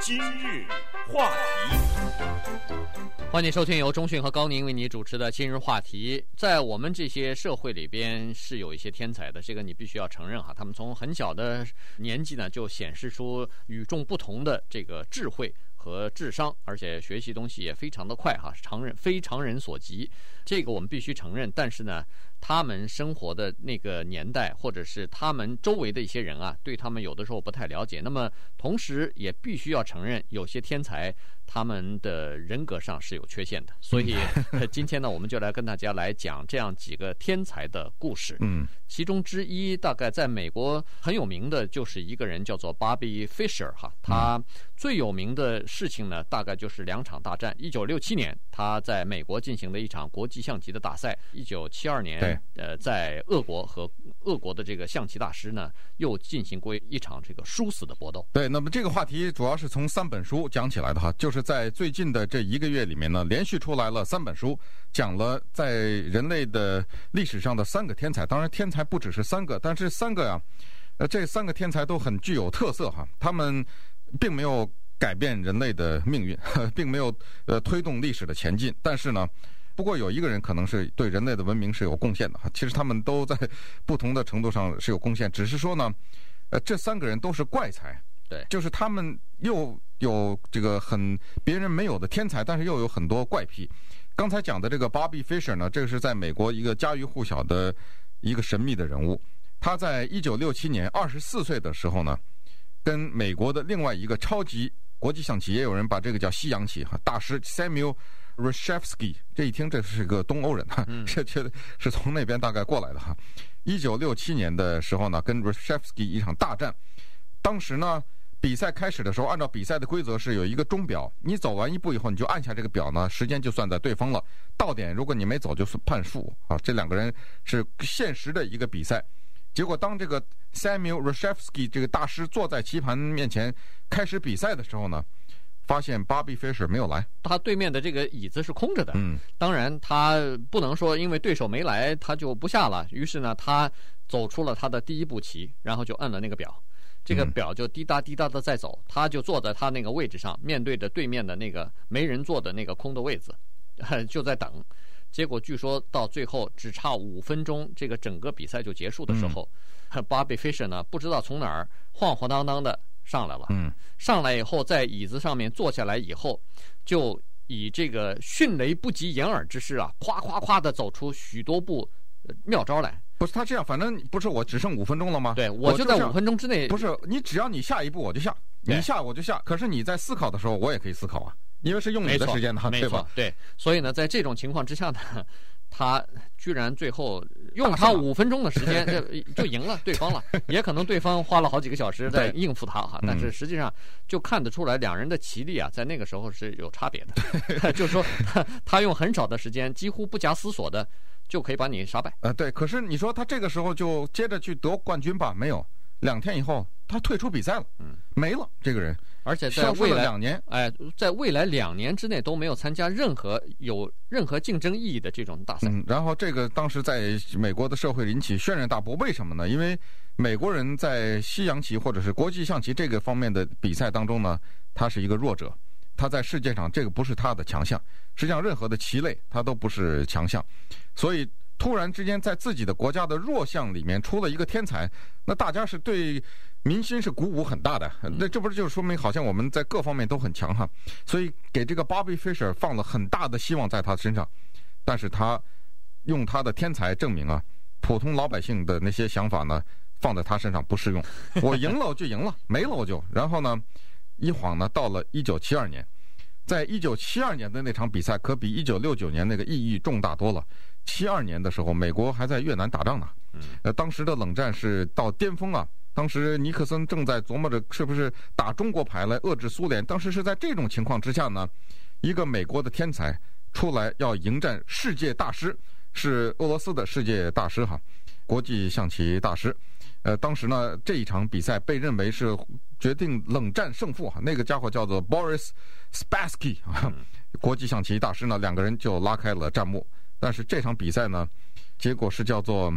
今日话题，欢迎收听由中讯和高宁为你主持的今日话题。在我们这些社会里边，是有一些天才的，这个你必须要承认哈。他们从很小的年纪呢，就显示出与众不同的这个智慧和智商，而且学习东西也非常的快哈，常人非常人所及。这个我们必须承认，但是呢，他们生活的那个年代，或者是他们周围的一些人啊，对他们有的时候不太了解。那么，同时也必须要承认，有些天才他们的人格上是有缺陷的。所以，今天呢，我们就来跟大家来讲这样几个天才的故事。嗯，其中之一，大概在美国很有名的就是一个人，叫做 Bobby Fischer 哈。他最有名的事情呢，大概就是两场大战。一九六七年，他在美国进行的一场国际象棋的大赛。一九七二年。呃，在俄国和俄国的这个象棋大师呢，又进行过一场这个殊死的搏斗。对，那么这个话题主要是从三本书讲起来的哈，就是在最近的这一个月里面呢，连续出来了三本书，讲了在人类的历史上的三个天才。当然，天才不只是三个，但是三个呀，呃，这三个天才都很具有特色哈。他们并没有改变人类的命运，并没有呃推动历史的前进，但是呢。不过有一个人可能是对人类的文明是有贡献的哈，其实他们都在不同的程度上是有贡献，只是说呢，呃，这三个人都是怪才，对，就是他们又有这个很别人没有的天才，但是又有很多怪癖。刚才讲的这个 Bobby Fischer 呢，这个是在美国一个家喻户晓的一个神秘的人物。他在一九六七年二十四岁的时候呢，跟美国的另外一个超级国际象棋，也有人把这个叫西洋棋哈大师 Samuel。Reshevsky，这一听这是个东欧人哈，这这是从那边大概过来的哈。一九六七年的时候呢，跟 Reshevsky 一场大战。当时呢，比赛开始的时候，按照比赛的规则是有一个钟表，你走完一步以后，你就按下这个表呢，时间就算在对方了。到点如果你没走，就是判负啊。这两个人是现实的一个比赛。结果当这个 Samuel Reshevsky 这个大师坐在棋盘面前开始比赛的时候呢，发现 Bobby Fischer 没有来，他对面的这个椅子是空着的。嗯，当然他不能说因为对手没来他就不下了。于是呢，他走出了他的第一步棋，然后就按了那个表，这个表就滴答滴答的在走。他就坐在他那个位置上，面对着对面的那个没人坐的那个空的位子，就在等。结果据说到最后只差五分钟，这个整个比赛就结束的时候，嗯，Bobby Fischer 呢不知道从哪儿晃晃荡荡的。上来了，嗯，上来以后，在椅子上面坐下来以后，就以这个迅雷不及掩耳之势啊，咵咵咵的走出许多步妙招来。不是他这样，反正不是我只剩五分钟了吗？对，我就在五分钟之内。不是你，只要你下一步我就下，你下我就下。可是你在思考的时候，我也可以思考啊，因为是用你的时间的，对吧？对，所以呢，在这种情况之下呢。他居然最后用他五分钟的时间 就赢了对方了，也可能对方花了好几个小时在应付他哈，但是实际上就看得出来两人的棋力啊，在那个时候是有差别的，就是说他 他用很少的时间，几乎不假思索的就可以把你杀败。呃，对，可是你说他这个时候就接着去得冠军吧？没有，两天以后他退出比赛了，嗯，没了这个人。而且在未来两年，哎，在未来两年之内都没有参加任何有任何竞争意义的这种大赛。嗯，然后这个当时在美国的社会引起轩然大波，为什么呢？因为美国人在西洋棋或者是国际象棋这个方面的比赛当中呢，他是一个弱者，他在世界上这个不是他的强项。实际上，任何的棋类他都不是强项，所以突然之间在自己的国家的弱项里面出了一个天才，那大家是对。民心是鼓舞很大的，那这不是就说明好像我们在各方面都很强哈？所以给这个 Bobby Fischer 放了很大的希望在他身上，但是他用他的天才证明啊，普通老百姓的那些想法呢，放在他身上不适用。我赢了我就赢了，没了我就。然后呢，一晃呢到了一九七二年，在一九七二年的那场比赛可比一九六九年那个意义重大多了。七二年的时候，美国还在越南打仗呢，呃，当时的冷战是到巅峰啊。当时尼克森正在琢磨着是不是打中国牌来遏制苏联。当时是在这种情况之下呢，一个美国的天才出来要迎战世界大师，是俄罗斯的世界大师哈，国际象棋大师。呃，当时呢这一场比赛被认为是决定冷战胜负哈，那个家伙叫做 Boris Spassky 啊，国际象棋大师呢，两个人就拉开了战幕。但是这场比赛呢，结果是叫做。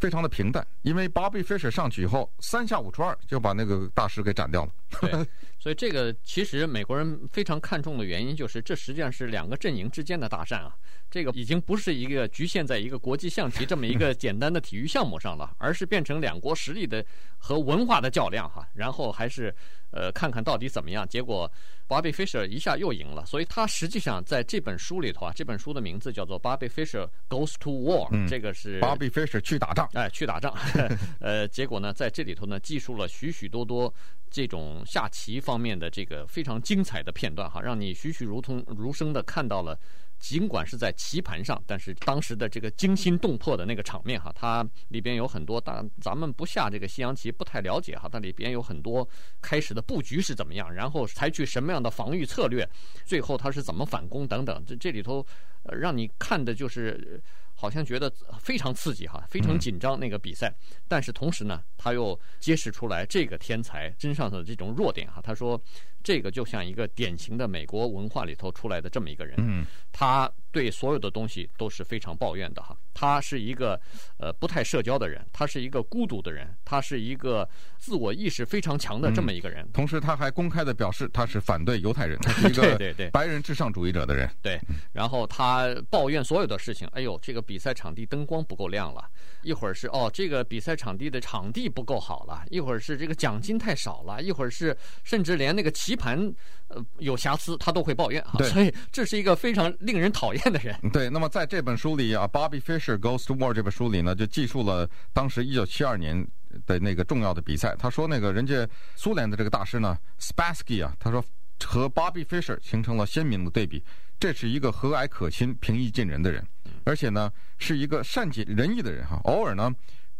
非常的平淡，因为 Bobby Fischer 上去以后，三下五除二就把那个大师给斩掉了。所以这个其实美国人非常看重的原因，就是这实际上是两个阵营之间的大战啊。这个已经不是一个局限在一个国际象棋这么一个简单的体育项目上了，而是变成两国实力的和文化的较量哈。然后还是呃看看到底怎么样。结果 Bobby Fischer 一下又赢了，所以他实际上在这本书里头啊，这本书的名字叫做 Bobby Fischer Goes to War，嗯，这个是 Bobby Fischer 去打仗，哎，去打仗。呃，结果呢，在这里头呢，记述了许许多多这种下棋方面的这个非常精彩的片段哈，让你栩栩如同如生的看到了。尽管是在棋盘上，但是当时的这个惊心动魄的那个场面哈，它里边有很多，当咱们不下这个西洋棋不太了解哈，它里边有很多开始的布局是怎么样，然后采取什么样的防御策略，最后它是怎么反攻等等，这这里头，让你看的就是好像觉得非常刺激哈，非常紧张那个比赛，但是同时呢，他又揭示出来这个天才身上的这种弱点哈，他说。这个就像一个典型的美国文化里头出来的这么一个人，嗯，他对所有的东西都是非常抱怨的哈。他是一个呃不太社交的人，他是一个孤独的人，他是一个自我意识非常强的这么一个人。同时，他还公开的表示他是反对犹太人，他是 一个白人至上主义者的人。对，然后他抱怨所有的事情。哎呦，这个比赛场地灯光不够亮了，一会儿是哦，这个比赛场地的场地不够好了，一会儿是这个奖金太少了，一会儿是甚至连那个棋盘呃有瑕疵，他都会抱怨啊。所以这是一个非常令人讨厌的人。对，那么在这本书里啊，Bobby Fischer。《Goes to War》这本书里呢，就记述了当时一九七二年的那个重要的比赛。他说，那个人家苏联的这个大师呢，Spassky 啊，他说和 Bobby Fischer 形成了鲜明的对比。这是一个和蔼可亲、平易近人的人，而且呢，是一个善解人意的人哈。偶尔呢，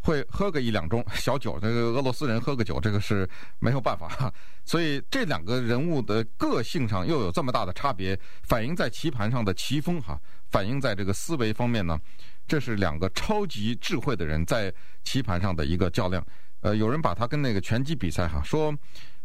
会喝个一两盅小酒。这个俄罗斯人喝个酒，这个是没有办法哈。所以这两个人物的个性上又有这么大的差别，反映在棋盘上的棋风哈，反映在这个思维方面呢。这是两个超级智慧的人在棋盘上的一个较量。呃，有人把他跟那个拳击比赛哈，说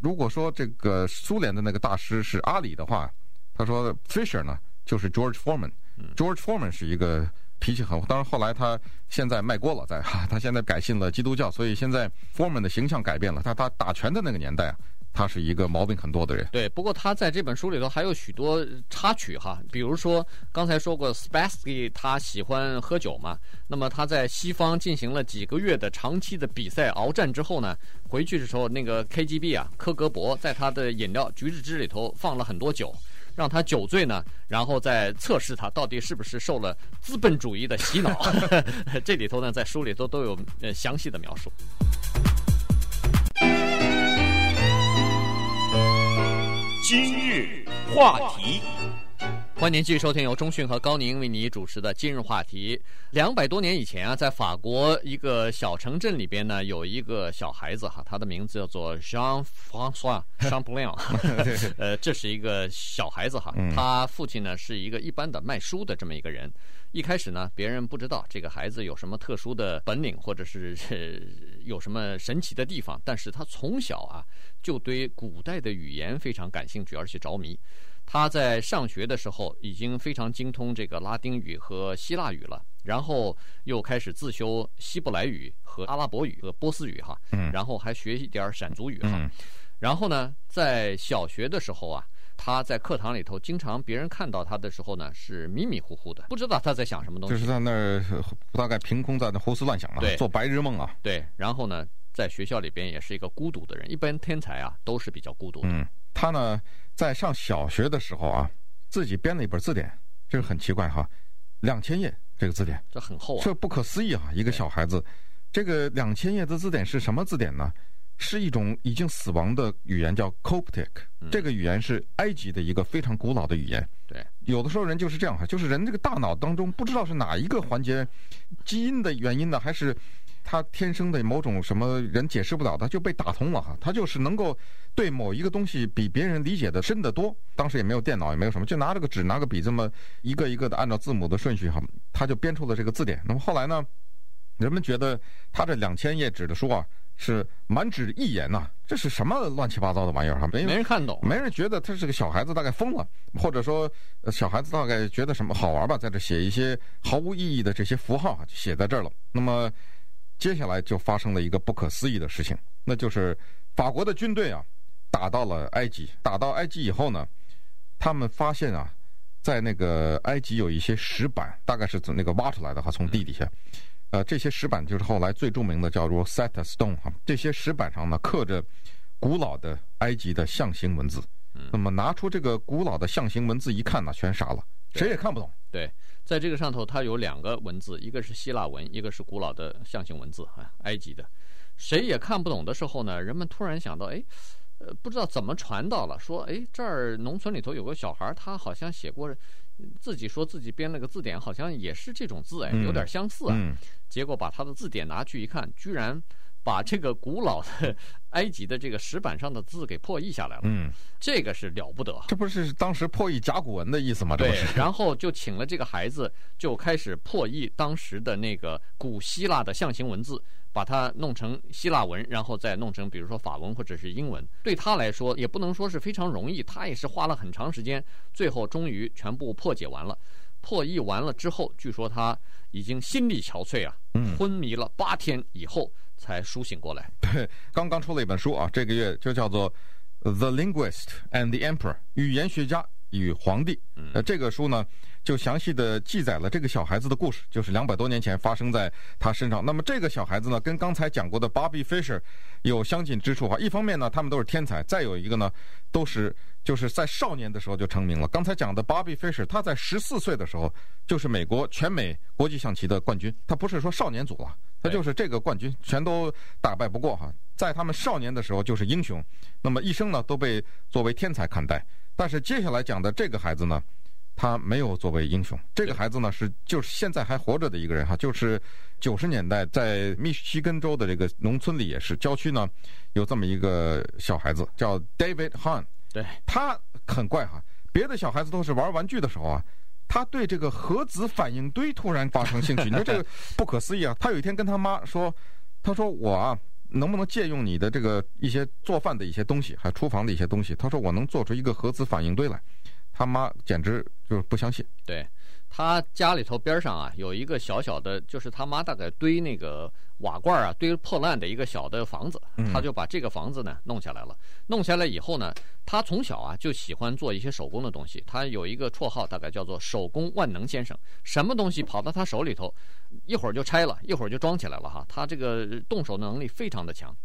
如果说这个苏联的那个大师是阿里的话，他说 Fischer 呢就是 George Foreman。George Foreman 是一个脾气很，当然后来他现在卖锅了，在哈，他现在改信了基督教，所以现在 Foreman 的形象改变了。他他打拳的那个年代啊。他是一个毛病很多的人。对，不过他在这本书里头还有许多插曲哈，比如说刚才说过，Spassky 他喜欢喝酒嘛，那么他在西方进行了几个月的长期的比赛鏖战之后呢，回去的时候那个 KGB 啊，科格博在他的饮料橘子汁里头放了很多酒，让他酒醉呢，然后再测试他到底是不是受了资本主义的洗脑。这里头呢，在书里头都有呃详细的描述。今日话题，欢迎您继续收听由中讯和高宁为你主持的今日话题。两百多年以前啊，在法国一个小城镇里边呢，有一个小孩子哈，他的名字叫做 Jean-François Champollion。呃，这是一个小孩子哈，他父亲呢是一个一般的卖书的这么一个人。一开始呢，别人不知道这个孩子有什么特殊的本领，或者是有什么神奇的地方，但是他从小啊就对古代的语言非常感兴趣，而且着迷。他在上学的时候已经非常精通这个拉丁语和希腊语了，然后又开始自修希伯来语和阿拉伯语和波斯语哈，然后还学一点闪族语哈，然后呢，在小学的时候啊。他在课堂里头，经常别人看到他的时候呢，是迷迷糊糊的，不知道他在想什么东西。就是在那儿大概凭空在那胡思乱想啊，做白日梦啊。对，然后呢，在学校里边也是一个孤独的人。一般天才啊，都是比较孤独的。嗯，他呢，在上小学的时候啊，自己编了一本字典，这个很奇怪哈，两千页这个字典，这很厚啊，这不可思议啊！一个小孩子，这个两千页的字典是什么字典呢？是一种已经死亡的语言，叫 Coptic。这个语言是埃及的一个非常古老的语言。对，有的时候人就是这样哈，就是人这个大脑当中不知道是哪一个环节，基因的原因呢，还是他天生的某种什么人解释不了的，就被打通了哈。他就是能够对某一个东西比别人理解的深得多。当时也没有电脑，也没有什么，就拿着个纸，拿个笔，这么一个一个的按照字母的顺序哈，他就编出了这个字典。那么后来呢，人们觉得他这两千页纸的书啊。是满纸一言呐，这是什么乱七八糟的玩意儿哈？没没人看懂，没人觉得他是个小孩子，大概疯了，或者说小孩子大概觉得什么好玩吧，在这写一些毫无意义的这些符号啊就写在这儿了。那么接下来就发生了一个不可思议的事情，那就是法国的军队啊，打到了埃及。打到埃及以后呢，他们发现啊，在那个埃及有一些石板，大概是从那个挖出来的哈，从地底下。呃，这些石板就是后来最著名的叫做 Rosetta Stone 哈。这些石板上呢，刻着古老的埃及的象形文字。那么拿出这个古老的象形文字一看呢，全傻了，谁也看不懂。对，在这个上头，它有两个文字，一个是希腊文，一个是古老的象形文字啊，埃及的。谁也看不懂的时候呢，人们突然想到，哎，呃，不知道怎么传到了，说，哎，这儿农村里头有个小孩，他好像写过。自己说自己编了个字典，好像也是这种字哎，有点相似啊。嗯嗯、结果把他的字典拿去一看，居然把这个古老的 埃及的这个石板上的字给破译下来了。嗯，这个是了不得。这不是当时破译甲骨文的意思吗？对。然后就请了这个孩子，就开始破译当时的那个古希腊的象形文字。把它弄成希腊文，然后再弄成比如说法文或者是英文，对他来说也不能说是非常容易，他也是花了很长时间，最后终于全部破解完了。破译完了之后，据说他已经心力憔悴啊，昏迷了八天以后才苏醒过来。对，刚刚出了一本书啊，这个月就叫做《The Linguist and the Emperor》，语言学家与皇帝。呃，这个书呢。就详细的记载了这个小孩子的故事，就是两百多年前发生在他身上。那么这个小孩子呢，跟刚才讲过的 Bobby Fischer 有相近之处哈。一方面呢，他们都是天才；再有一个呢，都是就是在少年的时候就成名了。刚才讲的 Bobby Fischer，他在十四岁的时候就是美国全美国际象棋的冠军。他不是说少年组啊，他就是这个冠军，全都打败不过哈。在他们少年的时候就是英雄，那么一生呢都被作为天才看待。但是接下来讲的这个孩子呢，他没有作为英雄。这个孩子呢，是就是现在还活着的一个人哈，就是九十年代在密西根州的这个农村里也是郊区呢，有这么一个小孩子叫 David。对，他很怪哈，别的小孩子都是玩玩具的时候啊，他对这个核子反应堆突然发生兴趣。你说这个不可思议啊！他有一天跟他妈说：“他说我啊，能不能借用你的这个一些做饭的一些东西，还厨房的一些东西？他说我能做出一个核子反应堆来。”他妈简直就是不相信。对，他家里头边上啊，有一个小小的，就是他妈大概堆那个瓦罐啊，堆破烂的一个小的房子，他就把这个房子呢弄下来了。弄下来以后呢，他从小啊就喜欢做一些手工的东西。他有一个绰号，大概叫做“手工万能先生”。什么东西跑到他手里头，一会儿就拆了，一会儿就装起来了哈。他这个动手能力非常的强。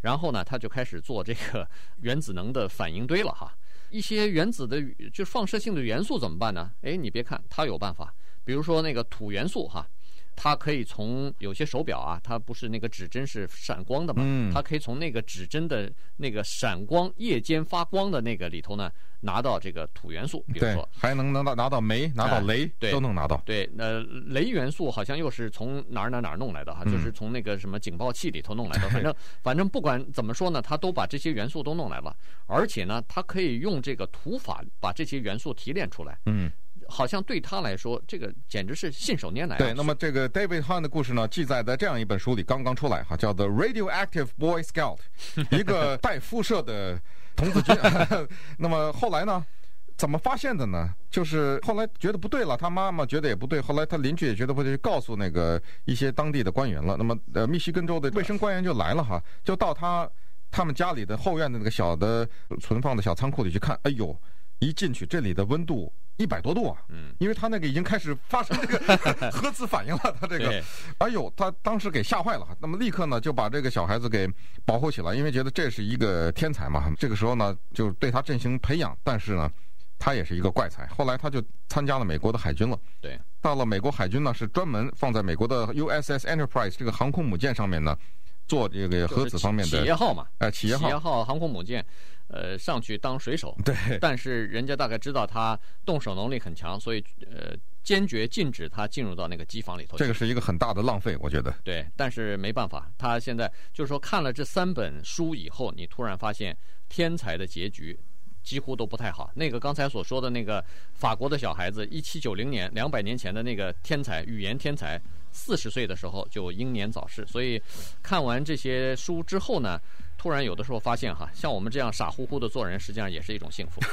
然后呢，他就开始做这个原子能的反应堆了哈。一些原子的就放射性的元素怎么办呢？哎，你别看他有办法，比如说那个土元素哈，它可以从有些手表啊，它不是那个指针是闪光的嘛，嗯，它可以从那个指针的那个闪光夜间发光的那个里头呢。拿到这个土元素，比如说还能拿到拿到煤，拿到雷，对，都能拿到。对，呃，雷元素好像又是从哪儿哪儿哪儿弄来的哈，就是从那个什么警报器里头弄来的。反正 反正不管怎么说呢，它都把这些元素都弄来了，而且呢，它可以用这个土法把这些元素提炼出来。嗯。好像对他来说，这个简直是信手拈来。对，那么这个 David Hunt 的故事呢，记载在这样一本书里，刚刚出来哈，叫做《Radioactive Boy Scout》，一个 带辐射的童子军。那么后来呢，怎么发现的呢？就是后来觉得不对了，他妈妈觉得也不对，后来他邻居也觉得不对，告诉那个一些当地的官员了。那么呃，密西根州的卫生官员就来了哈，就到他他们家里的后院的那个小的存放的小仓库里去看。哎呦，一进去这里的温度。一百多度啊，嗯，因为他那个已经开始发生这个 核子反应了，他这个，哎呦，他当时给吓坏了，那么立刻呢就把这个小孩子给保护起来，因为觉得这是一个天才嘛，这个时候呢就对他进行培养，但是呢，他也是一个怪才，后来他就参加了美国的海军了，对，到了美国海军呢是专门放在美国的 USS Enterprise 这个航空母舰上面呢做这个核子方面的企业号嘛，哎，企业号，企业号航空母舰。呃，上去当水手，对，但是人家大概知道他动手能力很强，所以呃，坚决禁止他进入到那个机房里头。这个是一个很大的浪费，我觉得。对，但是没办法，他现在就是说看了这三本书以后，你突然发现天才的结局几乎都不太好。那个刚才所说的那个法国的小孩子，一七九零年，两百年前的那个天才，语言天才，四十岁的时候就英年早逝。所以看完这些书之后呢，突然有的时候发现哈，像我们这样傻乎乎的做人，实际上也是一种幸福。